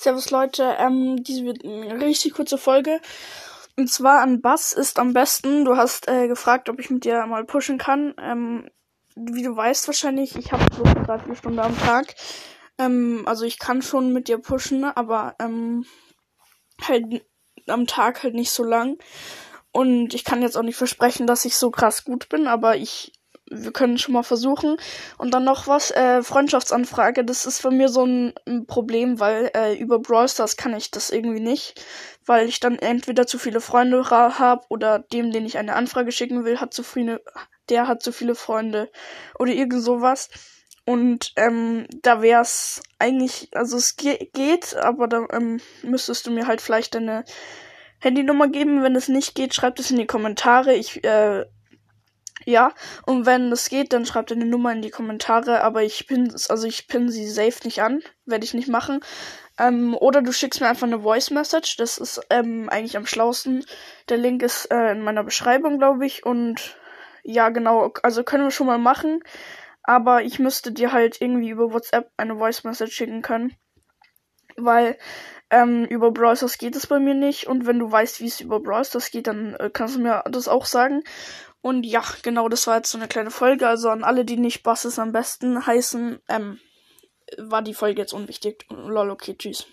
Servus Leute, ähm, diese wird eine richtig kurze Folge. Und zwar an Bass ist am besten. Du hast äh, gefragt, ob ich mit dir mal pushen kann. Ähm, wie du weißt wahrscheinlich, ich habe so drei, vier Stunden am Tag. Ähm, also ich kann schon mit dir pushen, aber ähm, halt am Tag halt nicht so lang. Und ich kann jetzt auch nicht versprechen, dass ich so krass gut bin, aber ich wir können schon mal versuchen. Und dann noch was, äh, Freundschaftsanfrage, das ist für mir so ein, ein Problem, weil äh, über Brawl Stars kann ich das irgendwie nicht, weil ich dann entweder zu viele Freunde habe oder dem, den ich eine Anfrage schicken will, hat zu viele, der hat zu viele Freunde oder irgend sowas. Und ähm, da wär's eigentlich, also es ge geht, aber da ähm, müsstest du mir halt vielleicht deine Handynummer geben. Wenn es nicht geht, schreibt es in die Kommentare. Ich äh, ja, und wenn es geht, dann schreibt eine Nummer in die Kommentare, aber ich pin, also ich pin sie safe nicht an, werde ich nicht machen. Ähm, oder du schickst mir einfach eine Voice Message, das ist ähm, eigentlich am schlausten. Der Link ist äh, in meiner Beschreibung, glaube ich. Und ja, genau, also können wir schon mal machen. Aber ich müsste dir halt irgendwie über WhatsApp eine Voice Message schicken können. Weil ähm, über Browsers geht es bei mir nicht. Und wenn du weißt, wie es über Browsers geht, dann äh, kannst du mir das auch sagen. Und ja, genau, das war jetzt so eine kleine Folge. Also an alle, die nicht Bass ist am besten heißen, ähm, war die Folge jetzt unwichtig. Lol, okay, tschüss.